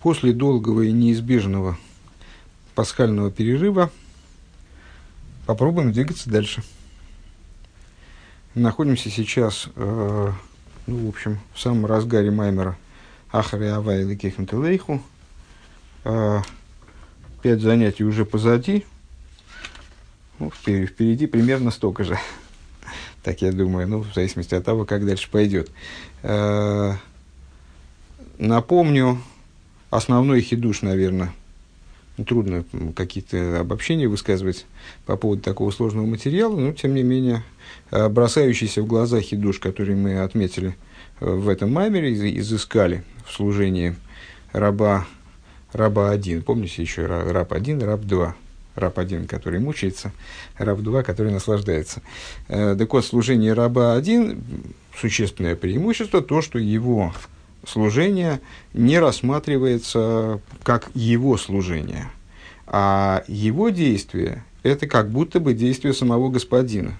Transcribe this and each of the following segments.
После долгого и неизбежного пасхального перерыва попробуем двигаться дальше. Находимся сейчас, э, ну, в общем, в самом разгаре Маймера Ахари Авай Лейху. Э, пять занятий уже позади. Ну, впереди, впереди примерно столько же. так я думаю, ну, в зависимости от того, как дальше пойдет. Э, напомню, основной хидуш, наверное, трудно какие-то обобщения высказывать по поводу такого сложного материала, но, тем не менее, э, бросающийся в глаза хидуш, который мы отметили э, в этом маймере, изыскали в служении раба, раба один. Помните еще раб один, раб два раб один, который мучается, раб два, который наслаждается. Э, так вот, служение раба один, существенное преимущество, то, что его служение не рассматривается как его служение, а его действие – это как будто бы действие самого господина.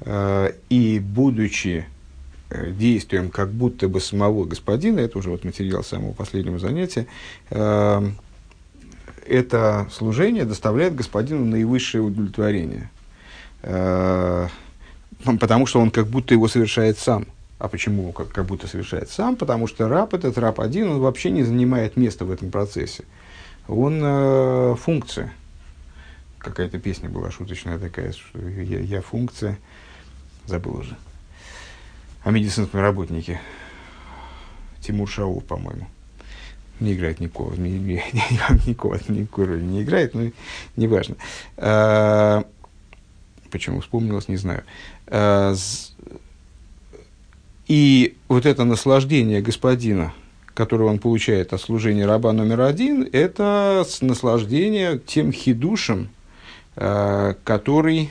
Э, и будучи э, действием как будто бы самого господина, это уже вот материал самого последнего занятия, это служение доставляет господину наивысшее удовлетворение. Э, потому что он как будто его совершает сам. А почему как, как будто совершает сам? Потому что раб, этот раб один, он вообще не занимает места в этом процессе. Он э, функция. Какая-то песня была шуточная такая, что я, я функция. Забыл уже. О медицинском работнике. Тимур Шаул, по-моему не играет никакого, ни, ни, никакого, никакой роли не играет, но неважно. А, почему вспомнилось, не знаю. А, и вот это наслаждение господина, которое он получает от служения раба номер один, это наслаждение тем хидушем, а, который,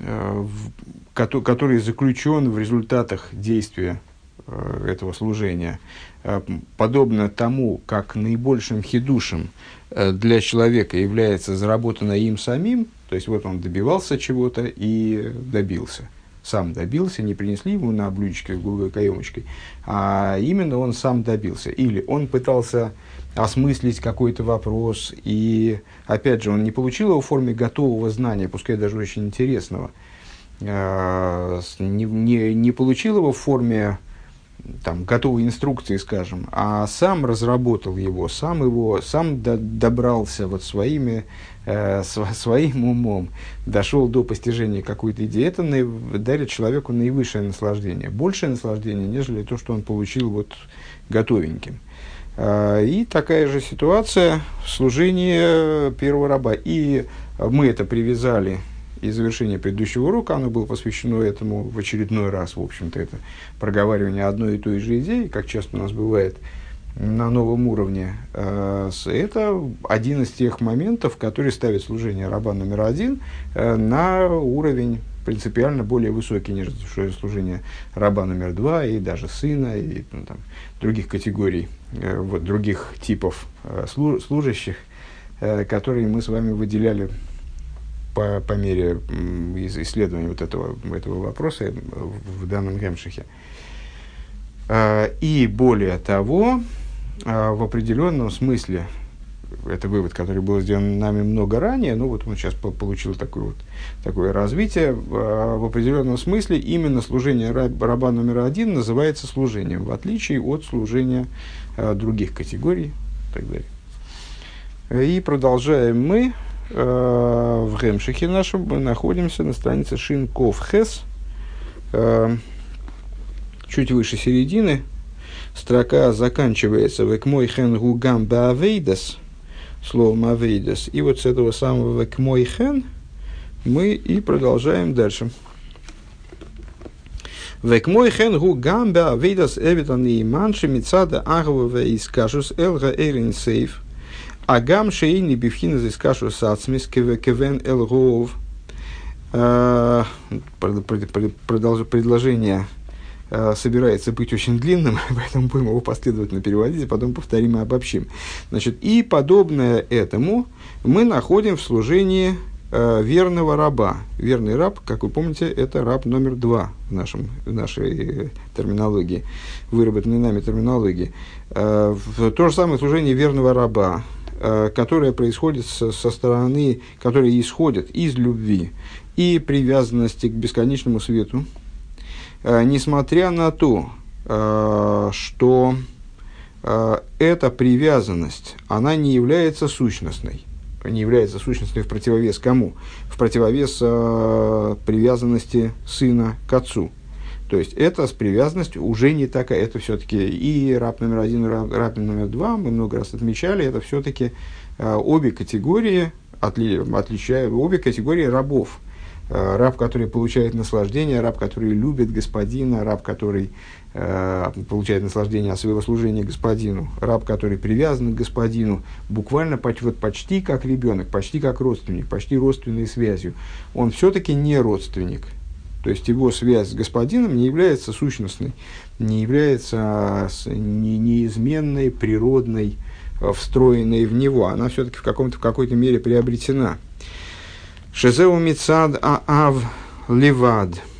а, который заключен в результатах действия а, этого служения. Э, подобно тому, как наибольшим хидушем э, для человека является заработанное им самим, то есть вот он добивался чего-то и добился. Сам добился, не принесли ему на блюдечке с голубой каемочкой, а именно он сам добился. Или он пытался осмыслить какой-то вопрос, и, опять же, он не получил его в форме готового знания, пускай даже очень интересного, э, не, не, не получил его в форме там, готовой инструкции, скажем, а сам разработал его, сам его, сам до, добрался вот своими, э, св, своим умом, дошел до постижения какой-то идеи, это на, дарит человеку наивысшее наслаждение, большее наслаждение, нежели то, что он получил вот готовеньким. Э, и такая же ситуация в служении первого раба. И мы это привязали и завершение предыдущего урока, оно было посвящено этому в очередной раз, в общем-то, это проговаривание одной и той же идеи, как часто у нас бывает на новом уровне. Э, это один из тех моментов, который ставит служение раба номер один э, на уровень принципиально более высокий, нежели служение раба номер два и даже сына и ну, там, других категорий, э, вот, других типов служащих, которые мы с вами выделяли по, по мере исследования вот этого, этого вопроса в данном гемшихе. А, и более того, а, в определенном смысле, это вывод, который был сделан нами много ранее, ну вот он сейчас получил такое, вот, такое развитие, а, в определенном смысле именно служение раба номер один называется служением, в отличие от служения других категорий и так далее. И продолжаем мы Э, в Гемшихе нашем мы находимся на странице Шинков Хес, э, чуть выше середины. Строка заканчивается «Векмой хен гугам баавейдас», словом «авейдас». И вот с этого самого «Векмой хен» мы и продолжаем дальше. Векмой хен гу гамбе авейдас эвитан и манши мицада агваве из кашус элга эйрин сейф – Агам шейни бифхина здесь кашу сацмис кевен эл гов. А, предложение а, собирается быть очень длинным, поэтому будем его последовательно переводить, а потом повторим и обобщим. Значит, и подобное этому мы находим в служении э, верного раба. Верный раб, как вы помните, это раб номер два в, нашем, в нашей терминологии, выработанной нами терминологии. Э, то же самое служение верного раба, э, которое происходит со, со стороны, которое исходит из любви и привязанности к бесконечному свету, э, несмотря на то, э, что эта привязанность, она не является сущностной не является сущностной в противовес кому? В противовес э, привязанности сына к отцу. То есть это с привязанностью уже не такая, это все-таки и раб номер один, и раб, номер два, мы много раз отмечали, это все-таки э, обе категории, отли, отличают, обе категории рабов. Э, раб, который получает наслаждение, раб, который любит господина, раб, который Э, получает наслаждение от своего служения господину, раб, который привязан к господину, буквально вот почти как ребенок, почти как родственник, почти родственной связью, он все-таки не родственник. То есть его связь с господином не является сущностной, не является не, неизменной, природной, э, встроенной в него. Она все-таки в, каком-то, в какой-то мере приобретена. Шезеу Мицад Аав Ливад –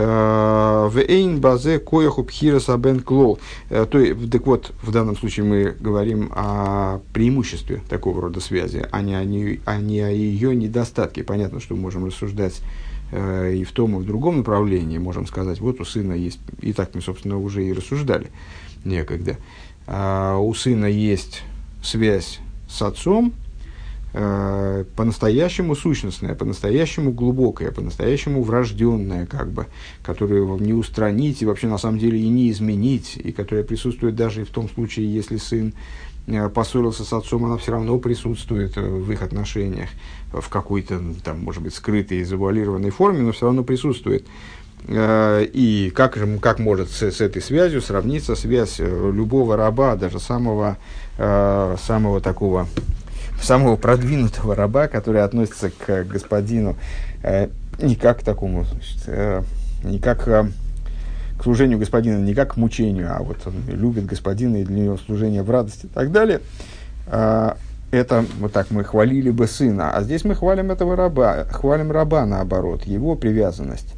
Э, эйн базе кояху пхира сабен клол. Э, то так вот, в данном случае мы говорим о преимуществе такого рода связи, а не о, не, а не о ее недостатке. Понятно, что мы можем рассуждать и в том, и в другом направлении. Можем сказать, вот у сына есть, и так мы, собственно, уже и рассуждали некогда. А у сына есть связь с отцом, э, по-настоящему сущностное, по-настоящему глубокое, по-настоящему врожденное, как бы, которое не устранить и вообще на самом деле и не изменить, и которое присутствует даже и в том случае, если сын э, поссорился с отцом, она все равно присутствует э, в их отношениях в какой-то, там, может быть, скрытой, завуалированной форме, но все равно присутствует. Э, и как, же, как может с, с этой связью сравниться связь любого раба, даже самого, самого такого самого продвинутого раба, который относится к господину э, не как к такому, значит, э, не как э, к служению господина, не как к мучению, а вот он любит господина и для него служение в радости и так далее. Это вот так мы хвалили бы сына, а здесь мы хвалим этого раба, хвалим раба наоборот, его привязанность.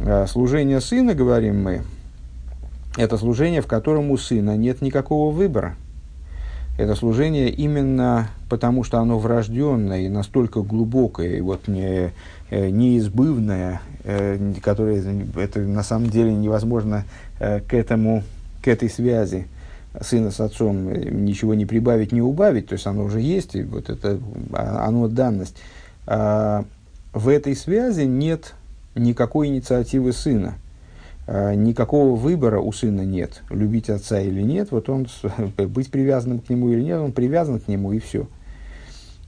Э, служение сына, говорим мы, это служение, в котором у сына нет никакого выбора. Это служение именно потому, что оно врожденное и настолько глубокое, и вот не, э, неизбывное, э, которое это на самом деле невозможно к этому, к этой связи сына с отцом ничего не прибавить, не убавить, то есть оно уже есть, и вот это, а, оно данность. А в этой связи нет никакой инициативы сына. А, никакого выбора у сына нет, любить отца или нет, вот он, быть привязанным к нему или нет, он привязан к нему и все.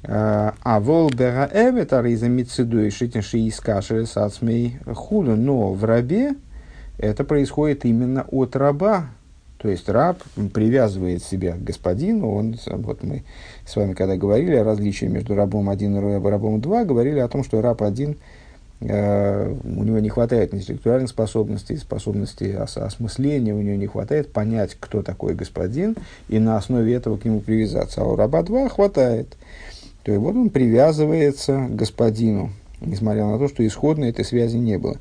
А, а волбера эвет ариза мицидуй шитинши из каши сацмей худа, но в рабе это происходит именно от раба, то есть раб привязывает себя к господину, он, вот мы с вами когда говорили о различии между рабом один и рабом два, говорили о том, что раб один – Э, у него не хватает интеллектуальных способностей, способностей ос- осмысления, у него не хватает понять, кто такой господин, и на основе этого к нему привязаться. А у раба два хватает. То есть вот он привязывается к господину, несмотря на то, что исходно этой связи не было.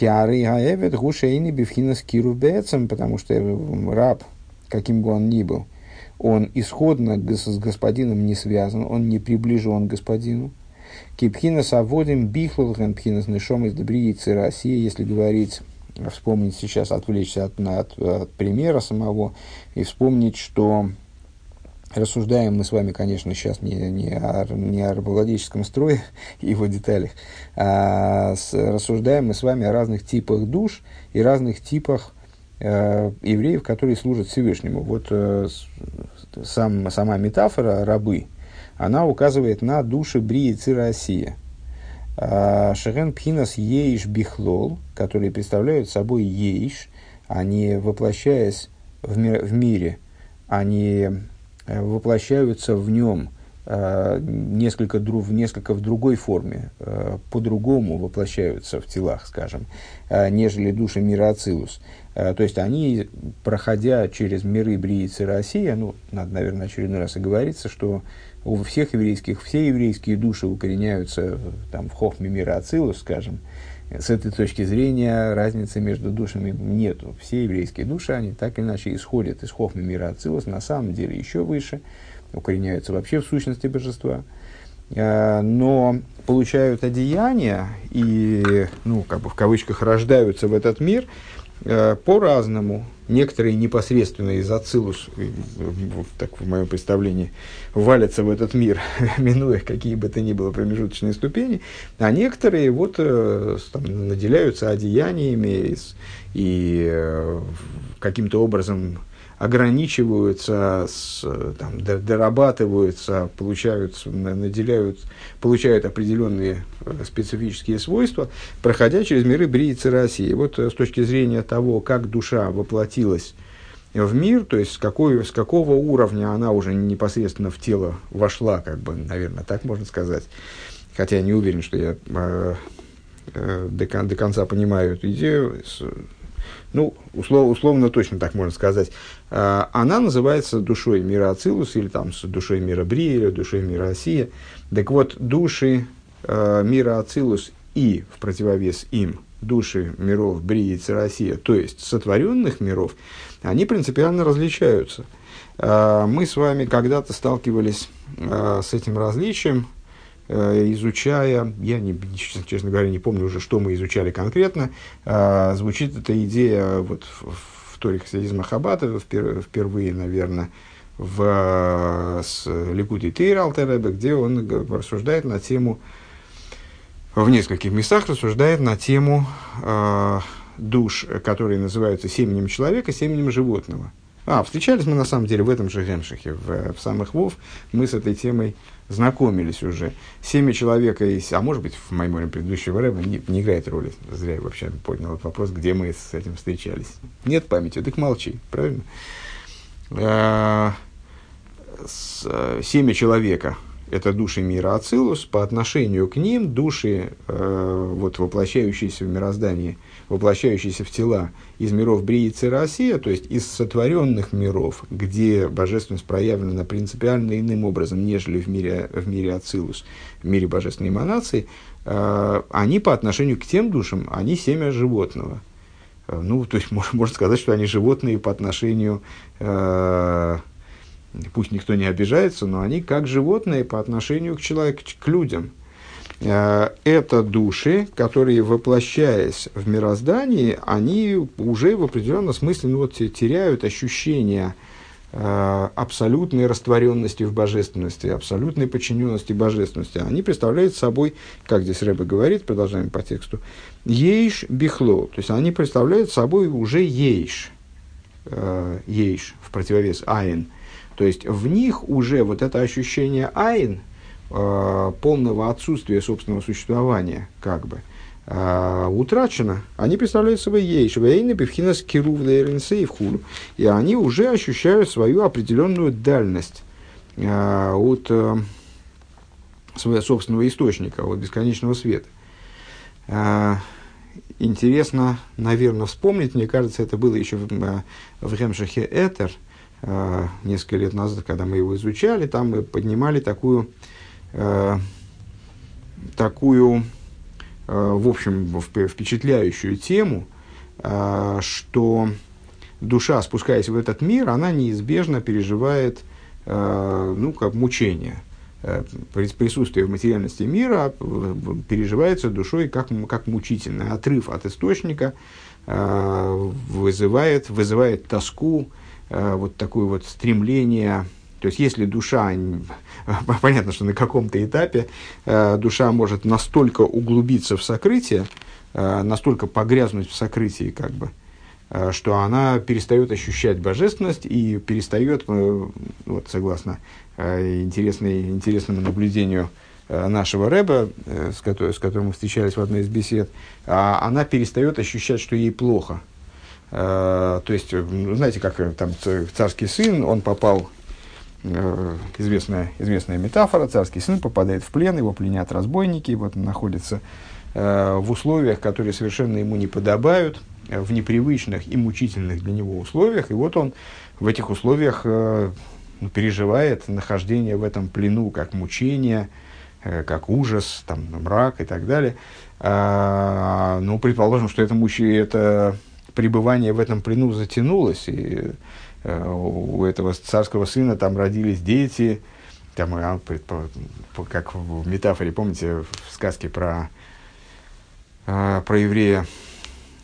Киары гаэвет гушейни бифхина скиру потому что раб, каким бы он ни был, он исходно с господином не связан, он не приближен к господину. Кипхина саводим бихлулхен пхинас нишом из добриицы России, если говорить, вспомнить сейчас, отвлечься от, от, от примера самого и вспомнить, что рассуждаем мы с вами, конечно, сейчас не, не, о, не о рабовладельческом строе и его деталях, а с, рассуждаем мы с вами о разных типах душ и разных типах э, евреев, которые служат Всевышнему. Вот э, сам, сама метафора рабы – она указывает на души Брии Циросия. А, Шерен Пхинас Ейш Бихлол, которые представляют собой Ейш, они, воплощаясь в, мир, в мире, они воплощаются в нем несколько, в несколько в другой форме, по-другому воплощаются в телах, скажем, нежели души мира Ацилус. То есть они, проходя через миры Бриицы Россия, ну, надо, наверное, очередной раз оговориться, что у всех еврейских, все еврейские души укореняются там, в хохме мира Ацилус, скажем, с этой точки зрения разницы между душами нету. Все еврейские души, они так или иначе исходят из хохмы мира Ацилус, на самом деле еще выше, укореняются вообще в сущности божества, а, но получают одеяния и, ну, как бы в кавычках, рождаются в этот мир а, по-разному некоторые непосредственно из Ацилус, так в моем представлении, валятся в этот мир, минуя какие бы то ни было промежуточные ступени, а некоторые вот э, там, наделяются одеяниями и э, каким-то образом ограничиваются, с, там, дорабатываются, получают, наделяют, получают определенные э, специфические свойства, проходя через миры Бриицы России. Вот э, с точки зрения того, как душа воплотилась в мир, то есть с, какой, с какого уровня она уже непосредственно в тело вошла, как бы, наверное, так можно сказать. Хотя я не уверен, что я э, э, до, до конца понимаю эту идею. Ну, услов, условно точно так можно сказать, а, она называется душой мира Ацилус, или там душой мира Брия, или душой мира Осия. Так вот, души э, мира Ацилус и в противовес им души миров Брии и Церосия, то есть сотворенных миров, они принципиально различаются. Э, мы с вами когда-то сталкивались с этим различием, изучая, я, не, честно говоря, не помню уже, что мы изучали конкретно, а, звучит эта идея вот в, в Торе хасидизма Хаббата впервые, наверное, в с Ликуди Тейр Алтеребе, где он рассуждает на тему, в нескольких местах рассуждает на тему э, душ, которые называются семенем человека, семенем животного. А, встречались мы на самом деле в этом же Гемшихе, в, в самых Вов, мы с этой темой знакомились уже. Семя человека, есть, а может быть, в меморе предыдущего рэба не, не играет роли. Зря я вообще поднял этот вопрос, где мы с этим встречались. Нет памяти, так молчи, правильно? А, с, семя человека – это души мира Ацилус, по отношению к ним души, э, вот, воплощающиеся в мироздании – воплощающийся в тела из миров Бриицы Россия, то есть из сотворенных миров, где божественность проявлена принципиально иным образом, нежели в мире, в мире Ацилус, в мире божественной эманации, э, они по отношению к тем душам, они семя животного. Э, ну, то есть, можно, можно сказать, что они животные по отношению, э, пусть никто не обижается, но они как животные по отношению к человеку, к людям – Э, это души, которые, воплощаясь в мироздании, они уже в определенном смысле ну, вот, теряют ощущение э, абсолютной растворенности в божественности, абсолютной подчиненности божественности. Они представляют собой, как здесь Рэбе говорит, продолжаем по тексту, ейш бихло, то есть они представляют собой уже ейш, э, ейш в противовес айн, то есть в них уже вот это ощущение айн – э, полного отсутствия собственного существования, как бы, э, утрачено, они представляют собой ейш, вейны, певхинас, кирув, в и они уже ощущают свою определенную дальность э, от э, своего собственного источника, от бесконечного света. Э, интересно, наверное, вспомнить, мне кажется, это было еще в, э, в Ремшахе Этер, несколько лет назад, когда мы его изучали, там мы поднимали такую э, такую, э, в общем, впечатляющую тему, э, что душа, спускаясь в этот мир, она неизбежно переживает, э, ну, как мучение. Э, присутствие в материальности мира э, переживается душой как, как мучительный отрыв от источника, э, вызывает, вызывает тоску, вот такое вот стремление то есть, если душа, понятно, что на каком-то этапе э, душа может настолько углубиться в сокрытие, э, настолько погрязнуть в сокрытии, как бы, э, что она перестает ощущать божественность и перестает, вот, согласно интересной, интересному наблюдению нашего Рэба, с, которым, с которым мы встречались в одной из бесед, а она перестает ощущать, что ей плохо. То есть, знаете, как там царский сын, он попал э, известная, известная метафора, царский сын попадает в плен, его пленят разбойники, вот он находится э, в условиях, которые совершенно ему не подобают, э, в непривычных и мучительных для него условиях, и вот он в этих условиях э, ну, переживает нахождение в этом плену как мучение, э, как ужас, там, мрак и так далее. А, ну, предположим, что это, мучи, это пребывание в этом плену затянулось, и э, у этого царского сына там родились дети, там, а, как в метафоре, помните, в сказке про, а, про еврея,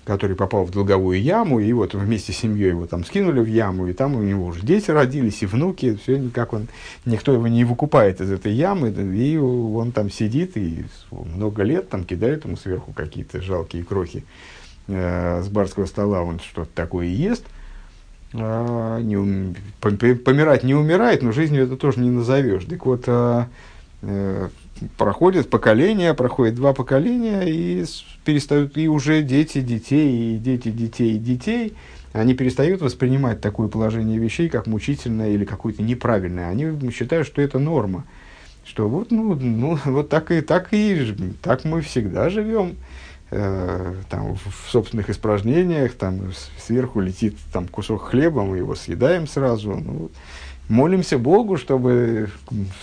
который попал в долговую яму, и вот вместе с семьей его там скинули в яму, и там у него уже дети родились, и внуки, все никак он, никто его не выкупает из этой ямы, и он там сидит, и много лет там кидает ему сверху какие-то жалкие крохи э, с барского стола, он что-то такое ест, а, не, помирать не умирает, но жизнью это тоже не назовешь. Так вот, а, э, проходит поколение, проходит два поколения, и перестают, и уже дети детей, и дети детей, и детей, они перестают воспринимать такое положение вещей, как мучительное или какое-то неправильное. Они считают, что это норма. Что вот, ну, ну, вот так и, так и так мы всегда живем. Э, там, в собственных испражнениях, там, сверху летит там, кусок хлеба, мы его съедаем сразу. Ну, молимся Богу, чтобы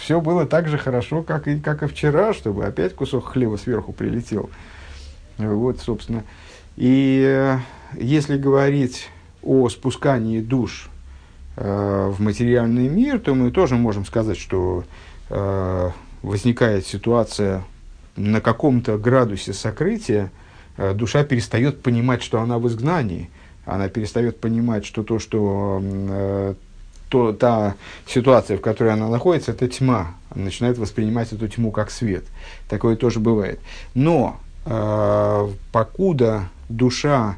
все было так же хорошо, как и, как и вчера, чтобы опять кусок хлеба сверху прилетел. Вот, собственно. И э, если говорить о спускании душ э, в материальный мир, то мы тоже можем сказать, что возникает ситуация на каком-то градусе сокрытия, э, душа перестает понимать, что она в изгнании. Она перестает понимать, что то, что э, то, та ситуация, в которой она находится, это тьма. Она начинает воспринимать эту тьму как свет. Такое тоже бывает. Но э, покуда душа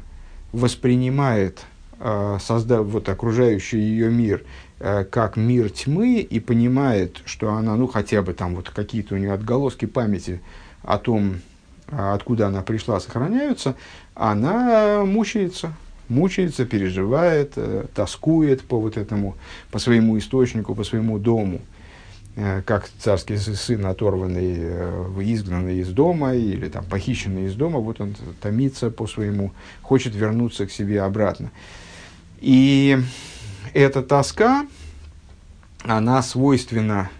воспринимает э, созда, вот, окружающий ее мир как мир тьмы и понимает, что она, ну, хотя бы там вот какие-то у нее отголоски памяти о том, откуда она пришла, сохраняются, она мучается, мучается, переживает, э, тоскует по вот этому, по своему источнику, по своему дому, э, как царский сын, оторванный, э, изгнанный из дома или там похищенный из дома, вот он томится по своему, хочет вернуться к себе обратно. И эта тоска, она свойственна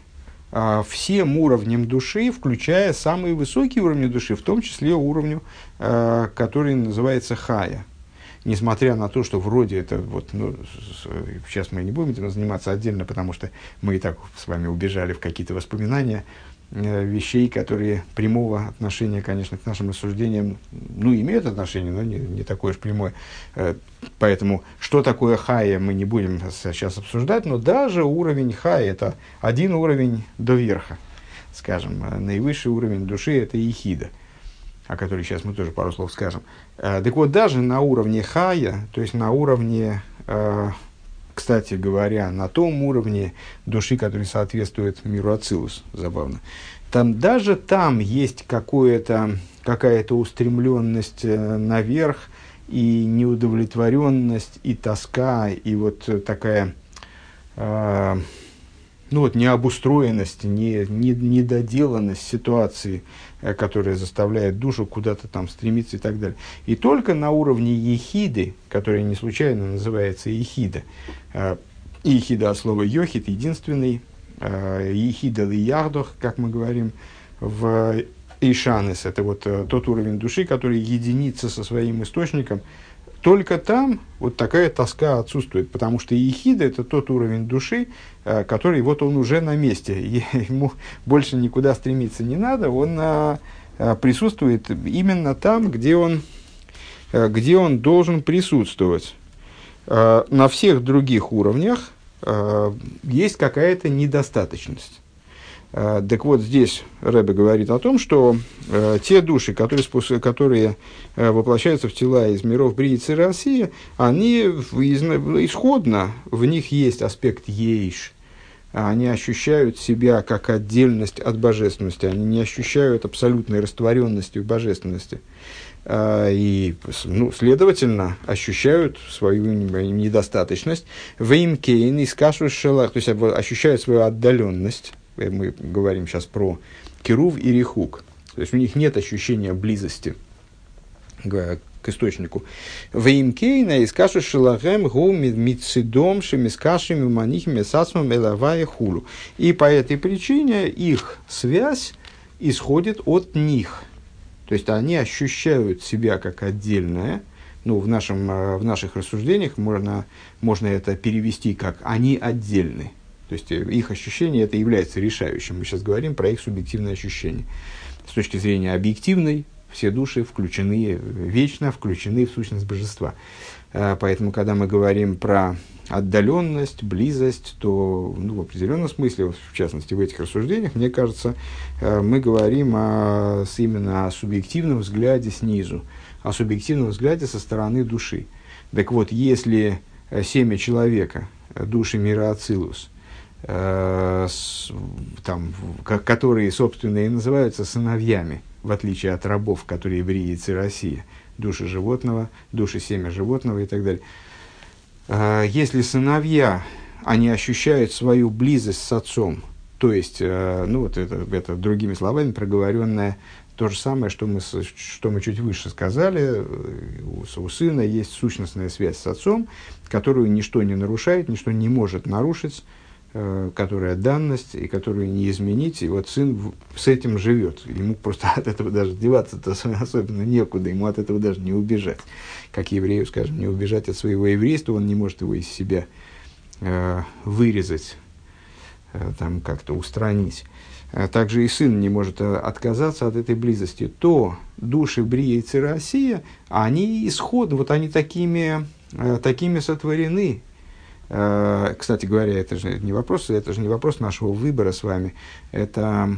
э, всем уровням души, включая самые высокие уровни души, в том числе уровню, э, который называется хая – несмотря на то, что вроде это вот, ну, сейчас мы не будем этим заниматься отдельно, потому что мы и так с вами убежали в какие-то воспоминания вещей, которые прямого отношения, конечно, к нашим рассуждениям, ну, имеют отношение, но не, не такое уж прямое. Э, поэтому, что такое хая, мы не будем сейчас обсуждать, но даже уровень хая – это один уровень до верха, скажем, э, наивысший уровень души – это ехида – о которой сейчас мы тоже пару слов скажем. Э, так вот, даже на уровне хая, то есть на уровне, э, кстати говоря, на том уровне души, который соответствует миру Ацилус, забавно, там даже там есть какая-то устремленность э, наверх, и неудовлетворенность, и тоска, и вот такая ну вот, необустроенность, не, не, недоделанность ситуации, э, которая заставляет душу куда-то там стремиться и так далее. И только на уровне ехиды, которая не случайно называется ехида, э, ехида от слова йохид, единственный, э, ехида лиярдох, как мы говорим в Ишанес, это вот тот уровень души, который единится со своим источником, только там вот такая тоска отсутствует, потому что ехида – это тот уровень души, э, который вот он уже на месте, ему больше никуда стремиться не надо, он а, а, присутствует именно там, где он, э, где он должен присутствовать. На всех других уровнях есть какая-то недостаточность. Э, так вот, здесь Рэбе говорит о том, что э, те души, которые, которые э, воплощаются в тела из миров Бриицы и России, они из, исходно, в них есть аспект ейш, они ощущают себя как отдельность от божественности, они не ощущают абсолютной растворенности в божественности. А, и, ну, следовательно, ощущают свою недостаточность. Веймкейн из кашу шелах, то есть ощущают свою отдаленность. Э, мы говорим сейчас про кирув и рихук. То есть у них нет ощущения близости к источнику. Веймкейна из кашу шелахем гу мицидом шемискашами манихими сасмом элавая хулу. И по этой причине их связь исходит от них – то есть они ощущают себя как отдельное. Ну, в, нашем, э, в наших рассуждениях можно, можно это перевести как «они отдельны». То есть э, их ощущение это является решающим. Мы сейчас говорим про их субъективное ощущение. С точки зрения объективной, все души включены э, вечно, включены в сущность божества. Поэтому, когда мы говорим про отдаленность, близость, то ну, в определенном смысле, в частности в этих рассуждениях, мне кажется, э, мы говорим о, именно о субъективном взгляде снизу, о субъективном взгляде со стороны души. Так вот, если э, семя человека, э, души мира Ацилус, э, там, которые, собственно, и называются сыновьями, в отличие от рабов, которые евреи и Россия, души животного, души семя животного и так далее – Э, если сыновья, они ощущают свою близость с отцом, то есть, э, ну вот это, это другими словами проговоренное то же самое, что мы, что мы чуть выше сказали, у, у сына есть сущностная связь с отцом, которую ничто не нарушает, ничто не может нарушить, э, которая данность и которую не изменить. И вот сын с этим живет. Ему просто от этого даже деваться-то особенно некуда, ему от этого даже не убежать как еврею, скажем, не убежать от своего еврейства, он не может его из себя э, вырезать, э, там как-то устранить. А также и сын не может э, отказаться от этой близости. То души Брия и Цирасия, они исходны, вот они такими, э, такими сотворены. Э, кстати говоря, это же не вопрос, это же не вопрос нашего выбора с вами. Это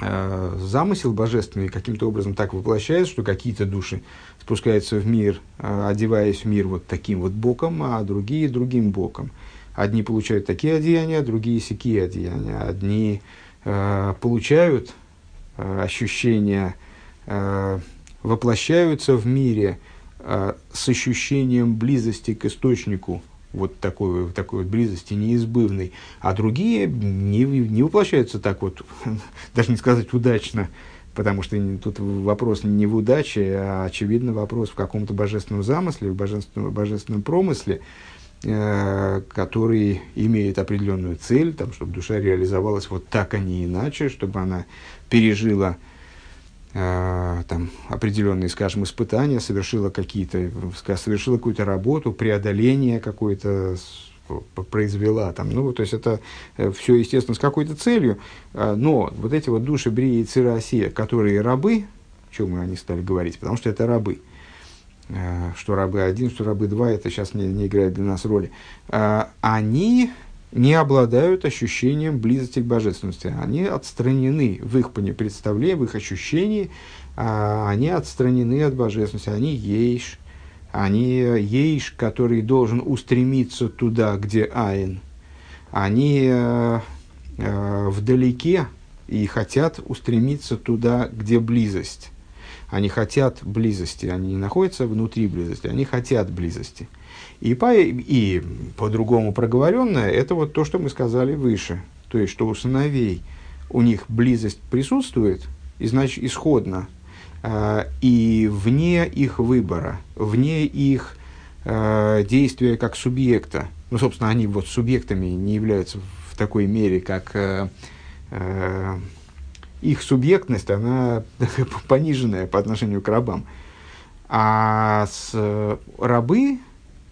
э, замысел божественный каким-то образом так воплощается, что какие-то души спускаются в мир, э, одеваясь в мир вот таким вот боком, а другие другим боком. Одни получают такие одеяния, другие сякие одеяния. Одни э, получают э, ощущения, э, воплощаются в мире э, с ощущением близости к источнику, вот такой, такой вот близости неизбывной, а другие не, не воплощаются так вот, даже не сказать удачно, потому что тут вопрос не в удаче, а очевидно вопрос в каком-то божественном замысле, в божественном, божественном промысле, э, который имеет определенную цель, там, чтобы душа реализовалась вот так, а не иначе, чтобы она пережила э, там, определенные, скажем, испытания, совершила, какие-то, совершила какую-то работу, преодоление какое-то произвела. Там, ну, то есть это э, все, естественно, с какой-то целью. А, но вот эти вот души Брии и Цирасия, которые рабы, чем мы они стали говорить, потому что это рабы. А, что рабы один, что рабы два, это сейчас не, не играет для нас роли. А, они не обладают ощущением близости к божественности. Они отстранены в их представлении, в их ощущении, они отстранены от божественности, они ейш, они ейш, который должен устремиться туда, где Айн, они э, э, вдалеке и хотят устремиться туда, где близость. Они хотят близости, они не находятся внутри близости, они хотят близости. И, по, и по-другому проговоренное, это вот то, что мы сказали выше. То есть, что у сыновей у них близость присутствует, и значит, исходно Э, и вне их выбора, вне их э, действия как субъекта, ну, собственно, они вот субъектами не являются в такой мере, как э, их субъектность, она пониженная по отношению к рабам. А с рабы,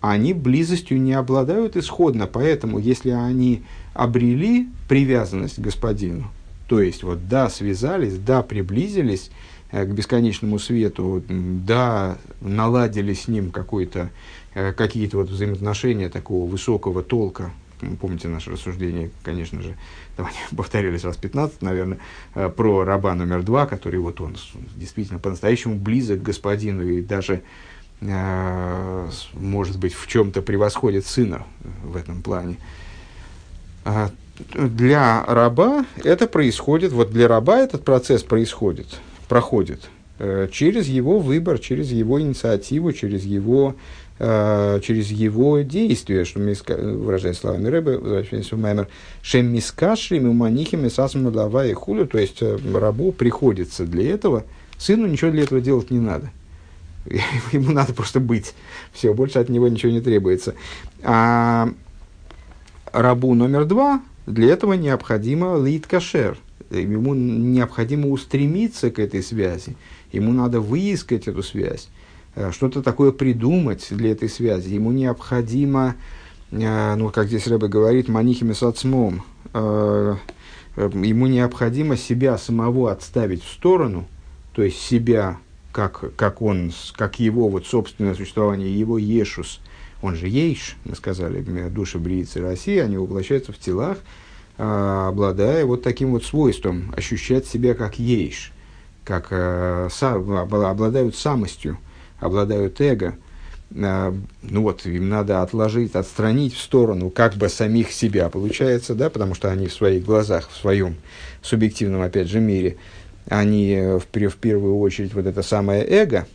они близостью не обладают исходно, поэтому если они обрели привязанность к господину, то есть вот да, связались, да, приблизились, Э, к бесконечному свету, да, наладили с ним какой-то, э, какие-то вот взаимоотношения такого высокого толка, помните наше рассуждение, конечно же, там повторились раз 15, наверное, э, про раба номер два, который вот он действительно по-настоящему близок к господину и даже, может быть, в чем-то превосходит сына в этом плане. А, для раба это происходит, вот для раба этот процесс происходит, проходит э, через его выбор, через его инициативу, через его, э, через его действия, что мы выражая словами Рэбе, возвращаясь в Маймер, «Шем мискашрим уманихим и сасму и хулю», то есть э, рабу приходится для этого, сыну ничего для этого делать не надо. Ему надо просто быть. Все, больше от него ничего не требуется. А рабу номер два для этого необходимо лид кашер. Ему необходимо устремиться к этой связи. Ему надо выискать эту связь, э, что-то такое придумать для этой связи. Ему необходимо, э, ну, как здесь Рэбе говорит, манихими с отцмом, э, ему необходимо себя самого отставить в сторону, то есть себя, как, как он, как его вот собственное существование, его ешус, он же ейш, мы сказали, души бриицы России, они воплощаются в телах, а, обладая вот таким вот свойством, ощущать себя как ейш, как э, са, обладают самостью, обладают эго. Э, ну вот, им надо отложить, отстранить в сторону как бы самих себя, получается, да, потому что они в своих глазах, в своем субъективном, опять же, мире, они в, в первую очередь вот это самое эго,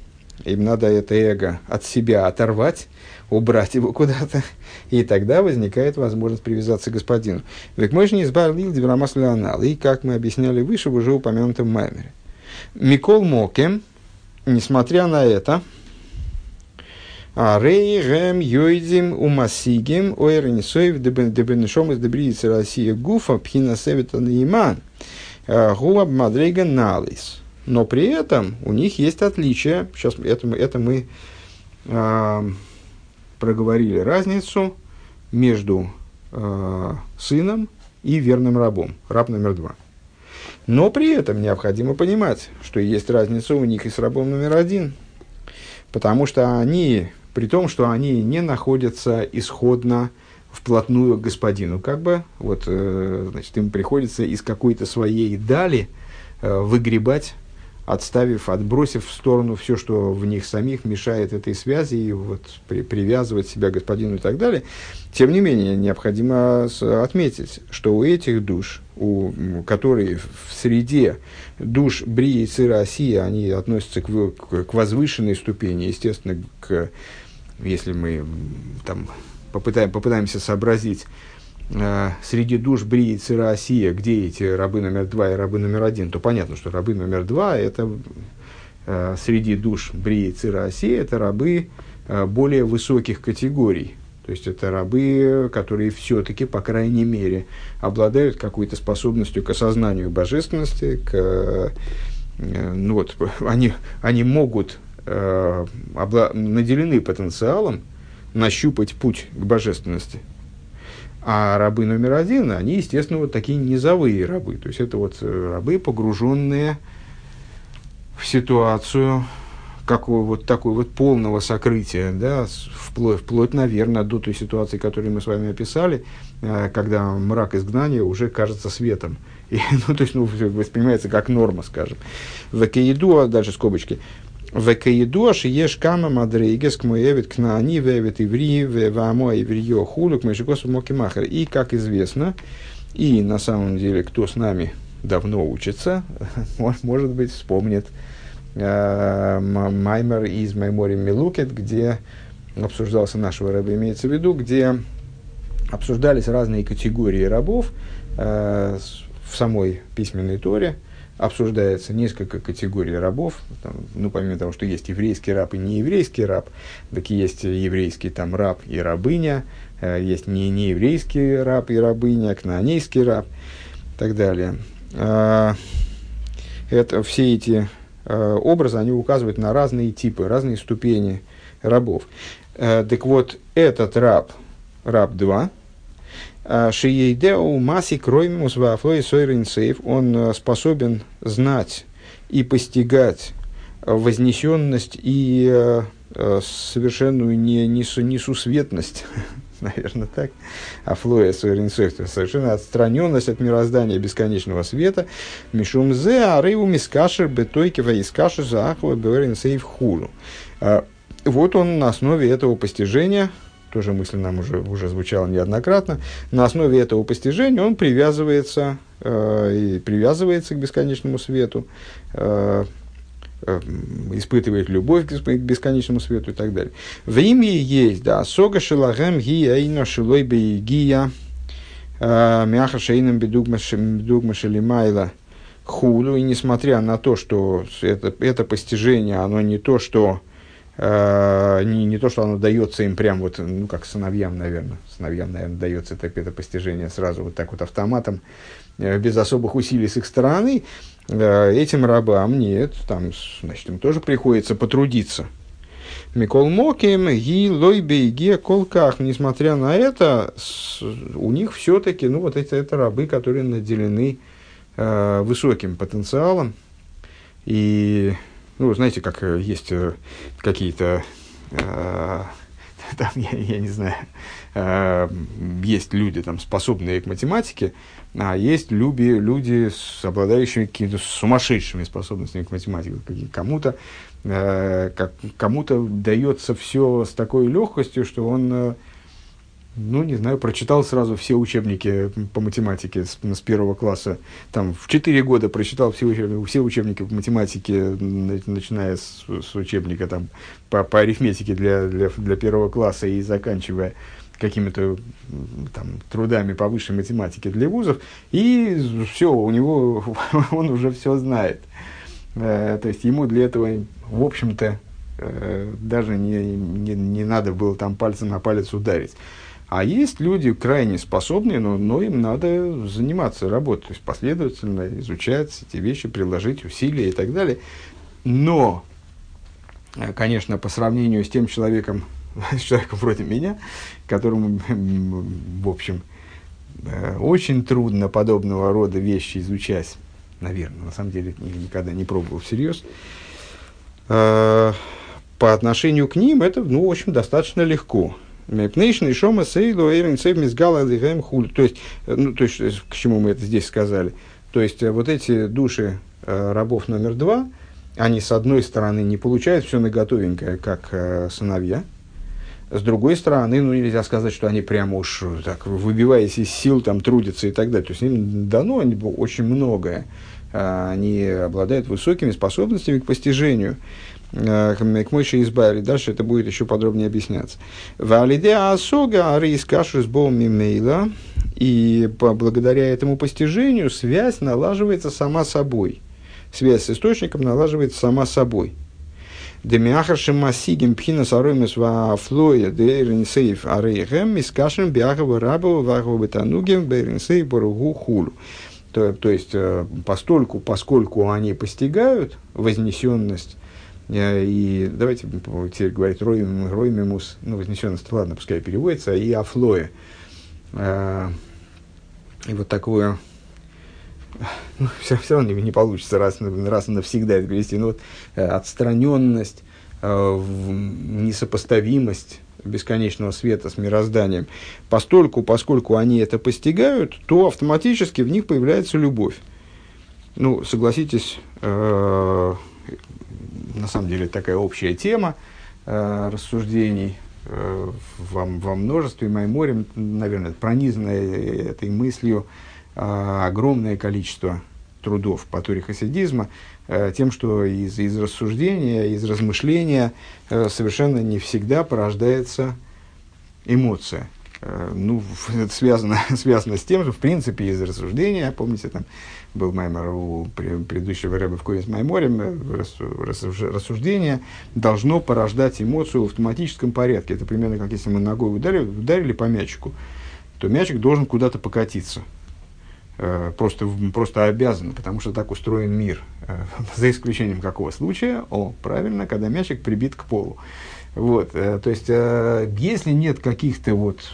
им надо это эго от себя оторвать, убрать его куда-то, и тогда возникает возможность привязаться к господину. Век мой не избавил Диврамасляонал, и, как мы объясняли выше, в уже упомянутом маймере. Микол Мокем, несмотря на это, а Рей, Гем, Йойдим, Умасигим, Ойренисоев, Дебенешом из Дебриицы России Гуфа, Пхина Севета Нейман, а, Гуаб Мадрейга Налис. Но при этом у них есть отличия. Сейчас это, это мы э, проговорили разницу между э, сыном и верным рабом, раб номер два. Но при этом необходимо понимать, что есть разница у них и с рабом номер один, потому что они, при том, что они не находятся исходно вплотную к господину, как бы, вот, э, значит, им приходится из какой-то своей дали э, выгребать отставив, отбросив в сторону все, что в них самих мешает этой связи, и вот при, привязывать себя к господину и так далее. Тем не менее, необходимо отметить, что у этих душ, у, которые в среде душ Брии и Осия, они относятся к, к, к возвышенной ступени, естественно, к, если мы там попытаем, попытаемся сообразить, Э, среди душ Брии Цира Осия, где эти рабы номер два и рабы номер один, то понятно, что рабы номер два это э, среди душ Брии Цира Осия это рабы э, более высоких категорий. То есть это рабы, которые все-таки, по крайней мере, обладают какой-то способностью к осознанию божественности, к, э, ну вот, они, они могут э, обла- наделены потенциалом нащупать путь к божественности. А рабы номер один, они, естественно, вот такие низовые рабы. То есть это вот э, рабы, погруженные в ситуацию какого вот такой вот полного сокрытия, да, вплоть, вплоть, наверное, до той ситуации, которую мы с вами описали, э, когда мрак изгнания уже кажется светом. И, ну, то есть, ну, воспринимается как норма, скажем. В Каиду, дальше скобочки, Векаидуаш еш кама мадрейгес к моевит к наани вевит иври вамо иврио хулю к мешикосу мокимахер. И, как известно, и на самом деле, кто с нами давно учится, может быть, вспомнит э, Маймер из Маймори Милукет, где обсуждался нашего раба, имеется в виду, где обсуждались разные категории рабов э, в самой письменной торе, обсуждается несколько категорий рабов. Там, ну, помимо того, что есть еврейский раб и нееврейский раб, так и есть еврейский там раб и рабыня, э, есть не нееврейский раб и рабыня, кнаанейский раб и так далее. Э, это, все эти э, образы, они указывают на разные типы, разные ступени рабов. Э, так вот, этот раб, раб 2, Шиейдеу маси кроймус вафлой сойринсейв, он э, способен знать и постигать вознесенность и э, э, совершенную не, несу, несусветность, наверное, так, а флоя сойринсейв, совершенно отстраненность от мироздания бесконечного света, мишум зе арейу мискашер бетойки ваискашер заахва беверинсейв хулу. Вот он на основе этого постижения – тоже мысль нам уже, уже звучала неоднократно, на основе этого постижения он привязывается, э, и привязывается к бесконечному свету, э, э, испытывает любовь к бесконечному свету и так далее. В имя есть, да, сога шелагем гия ино шилой гия э, мяха шейном бедугма шелимайла хулю, и несмотря на то, что это, это постижение, оно не то, что не, не то, что оно дается им прям вот, ну, как сыновьям, наверное, сыновьям, наверное, дается это, это постижение сразу вот так вот автоматом, э, без особых усилий с их стороны, э, этим рабам нет, там, значит, им тоже приходится потрудиться. Микол Моким, Ги, Лойбе, Ги, Колках, несмотря на это, у них все-таки, ну, вот эти это рабы, которые наделены э, высоким потенциалом. И, ну, знаете, как э, есть э, какие-то, э, там, я, я не знаю, э, есть люди, там, способные к математике, а есть люди, люди с обладающими какими-то сумасшедшими способностями к математике. Кому-то э, кому-то дается все с такой легкостью, что он э, ну, не знаю, прочитал сразу все учебники по математике с, с первого класса. Там в четыре года прочитал все, учебники, все учебники по математике, начиная с, с учебника там, по, по арифметике для, для, для первого класса и заканчивая какими-то там, трудами по высшей математике для вузов. И все, у него, он уже все знает. Э, то есть ему для этого, в общем-то, э, даже не, не, не надо было там пальцем на палец ударить. А есть люди крайне способные, но, но им надо заниматься работой, то есть последовательно изучать эти вещи, приложить усилия и так далее. Но, э, конечно, по сравнению с тем человеком, с человеком вроде меня, которому, в общем, э, очень трудно подобного рода вещи изучать, наверное, на самом деле никогда не пробовал всерьез, э, по отношению к ним это, ну, в общем, достаточно легко. Мепнейшн и Шома Сейлу Эйрин Сейв Мизгала Лигэм Хуль. То есть, э, ну, то есть, э, к чему мы это здесь сказали? То есть, э, вот эти души рабов номер два, они, с одной стороны, не получают все наготовенькое, как сыновья, с другой стороны, ну, нельзя сказать, что они прямо уж так, выбиваясь из сил, там, трудятся и так далее. То есть, им дано очень многое. Они обладают высокими способностями к постижению. Э, к Мойше избавили. Дальше это будет еще подробнее объясняться. Валиде асога арис кашу с мимейла. И благодаря этому постижению связь налаживается сама собой. Связь с источником налаживается сама собой. Демиахаршим масигим пхина саруемес ва флоя дейринсейф арейхем мискашем биахава рабова вахова бетанугем бейринсейф боругу хулу. То, то есть, э, постольку, поскольку они постигают вознесенность Э, и давайте теперь говорить Роймимус, ну, вознесенность, ладно, пускай переводится, и Афлоя. Э, и вот такое, ну, все, все равно не, получится раз, раз навсегда это перевести, но вот э, отстраненность, несопоставимость бесконечного света с мирозданием, постольку, поскольку они это постигают, то автоматически в них появляется любовь. Ну, согласитесь, на самом деле такая общая тема э, рассуждений э, во, во множестве Майморем, наверное, пронизанное этой мыслью э, огромное количество трудов по туре хасидизма, э, тем, что из, из рассуждения, из размышления э, совершенно не всегда порождается эмоция. Э, ну, это связано, связано с тем, что, в принципе, из рассуждения, помните, там был Маймор у предыдущего рэба в Коинс Майморем, э, рассуждение должно порождать эмоцию в автоматическом порядке. Это примерно как если мы ногой ударили, ударили по мячику, то мячик должен куда-то покатиться. Э, просто, просто обязан, потому что так устроен мир. За исключением какого случая? О, правильно, когда мячик прибит к полу. Вот, то есть, если нет каких-то вот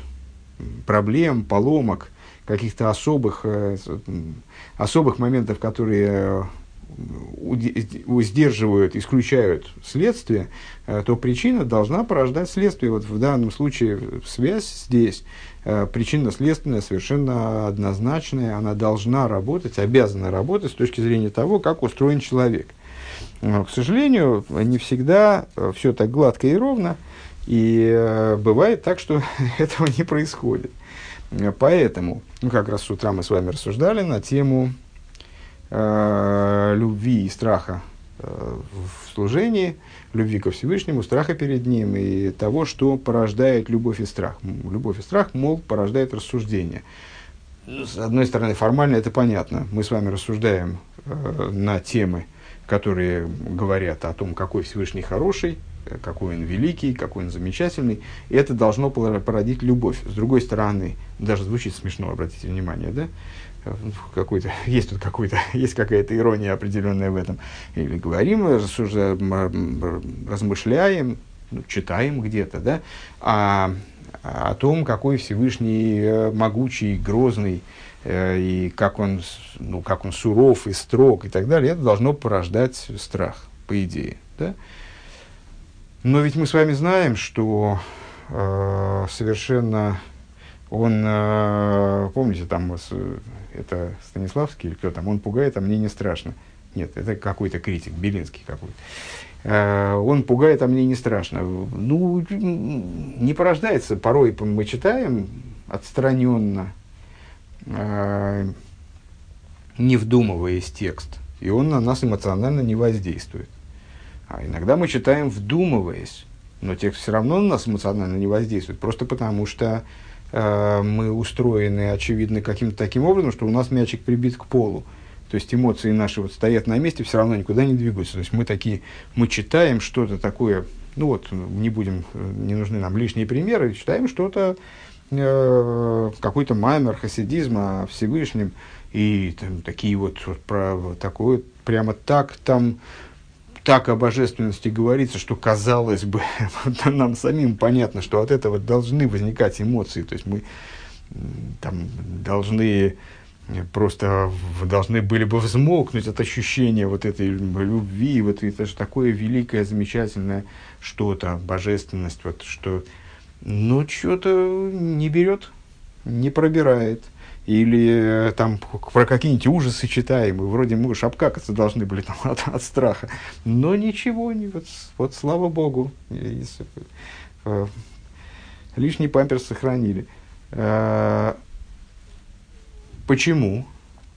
проблем, поломок, каких-то особых, э, особых моментов, которые э, сдерживают, исключают следствие, э, то причина должна порождать следствие. Вот в данном случае связь здесь причинно-следственная, совершенно однозначная, она должна работать, обязана работать с точки зрения того, как устроен человек. Но, к сожалению, не всегда все так гладко и ровно, И бывает так, что этого не происходит. Поэтому, ну, как раз с утра мы с вами рассуждали на тему э, любви и страха э, в служении, любви ко Всевышнему, страха перед Ним и того, что порождает любовь и страх. Любовь и страх, мол, порождает рассуждение. С одной стороны, формально это понятно. Мы с вами рассуждаем э, на темы, которые говорят о том, какой Всевышний хороший, какой он великий, какой он замечательный. И это должно породить любовь. С другой стороны, даже звучит смешно, обратите внимание, да? какой-то, есть тут какой-то, есть какая-то ирония определенная в этом. Или говорим, рассуждаем, размышляем, ну, читаем где-то, да, а, о том, какой Всевышний э, могучий, грозный, э, и как он, ну, как он суров и строг и так далее, это должно порождать страх, по идее. Да? Но ведь мы с вами знаем, что э, совершенно он, э, помните, там это Станиславский или кто там, он пугает, а мне не страшно. Нет, это какой-то критик, Белинский какой-то. Э, он пугает, а мне не страшно. Ну, не порождается. Порой мы читаем отстраненно, э, не вдумываясь текст, и он на нас эмоционально не воздействует. А иногда мы читаем вдумываясь, но текст все равно на нас эмоционально не воздействует, просто потому что мы устроены, очевидно, каким-то таким образом, что у нас мячик прибит к полу. То есть эмоции наши вот стоят на месте, все равно никуда не двигаются. То есть мы такие, мы читаем что-то такое, ну вот, не будем, не нужны нам лишние примеры, читаем что-то, э, какой-то маймер хасидизма о Всевышнем, и там, такие вот про такое, прямо так там так о божественности говорится, что казалось бы, нам самим понятно, что от этого должны возникать эмоции. То есть мы там должны просто должны были бы взмокнуть от ощущения вот этой любви, вот это же такое великое, замечательное что-то, божественность, вот что, но что-то не берет, не пробирает – или э, там про какие-нибудь ужасы читаем, и вроде мы уж обкакаться должны были там, от, от страха. Но ничего, не, вот, вот слава богу, если, э, лишний памперс сохранили. Э, почему?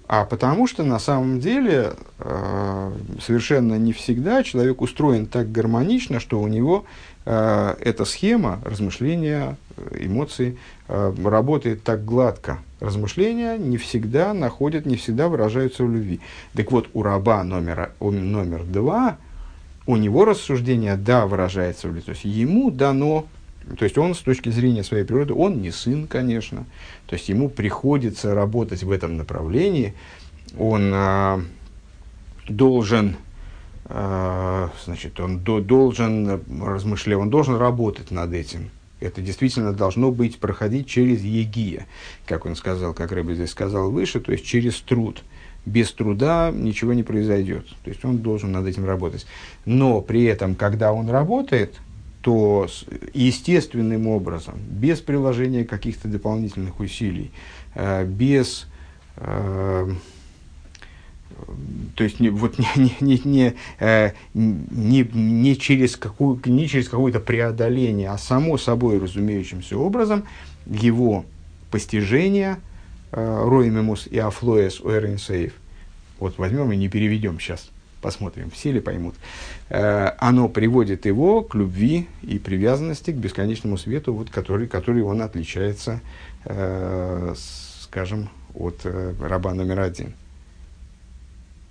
А потому что на самом деле э, совершенно не всегда человек устроен так гармонично, что у него эта схема размышления, эмоций э, работает так гладко. Размышления не всегда находят, не всегда выражаются в любви. Так вот, у раба номер, номер два, у него рассуждение да выражается в любви. То есть ему дано то есть он с точки зрения своей природы, он не сын, конечно. То есть ему приходится работать в этом направлении. Он а, должен, значит, он до, должен размышлять, он должен работать над этим. Это действительно должно быть, проходить через егия, как он сказал, как Рэбби здесь сказал выше, то есть через труд. Без труда ничего не произойдет. То есть он должен над этим работать. Но при этом, когда он работает, то естественным образом, без приложения каких-то дополнительных усилий, э, без э, то есть не, вот не, не, не, э, не, не, через какую, не через какое-то преодоление, а само собой разумеющимся образом его постижение Роимемус и Афлоес Уэринсейв. Вот возьмем и не переведем сейчас посмотрим, все ли поймут, э, оно приводит его к любви и привязанности к бесконечному свету, вот, который, который он отличается, э, скажем, от э, раба номер один.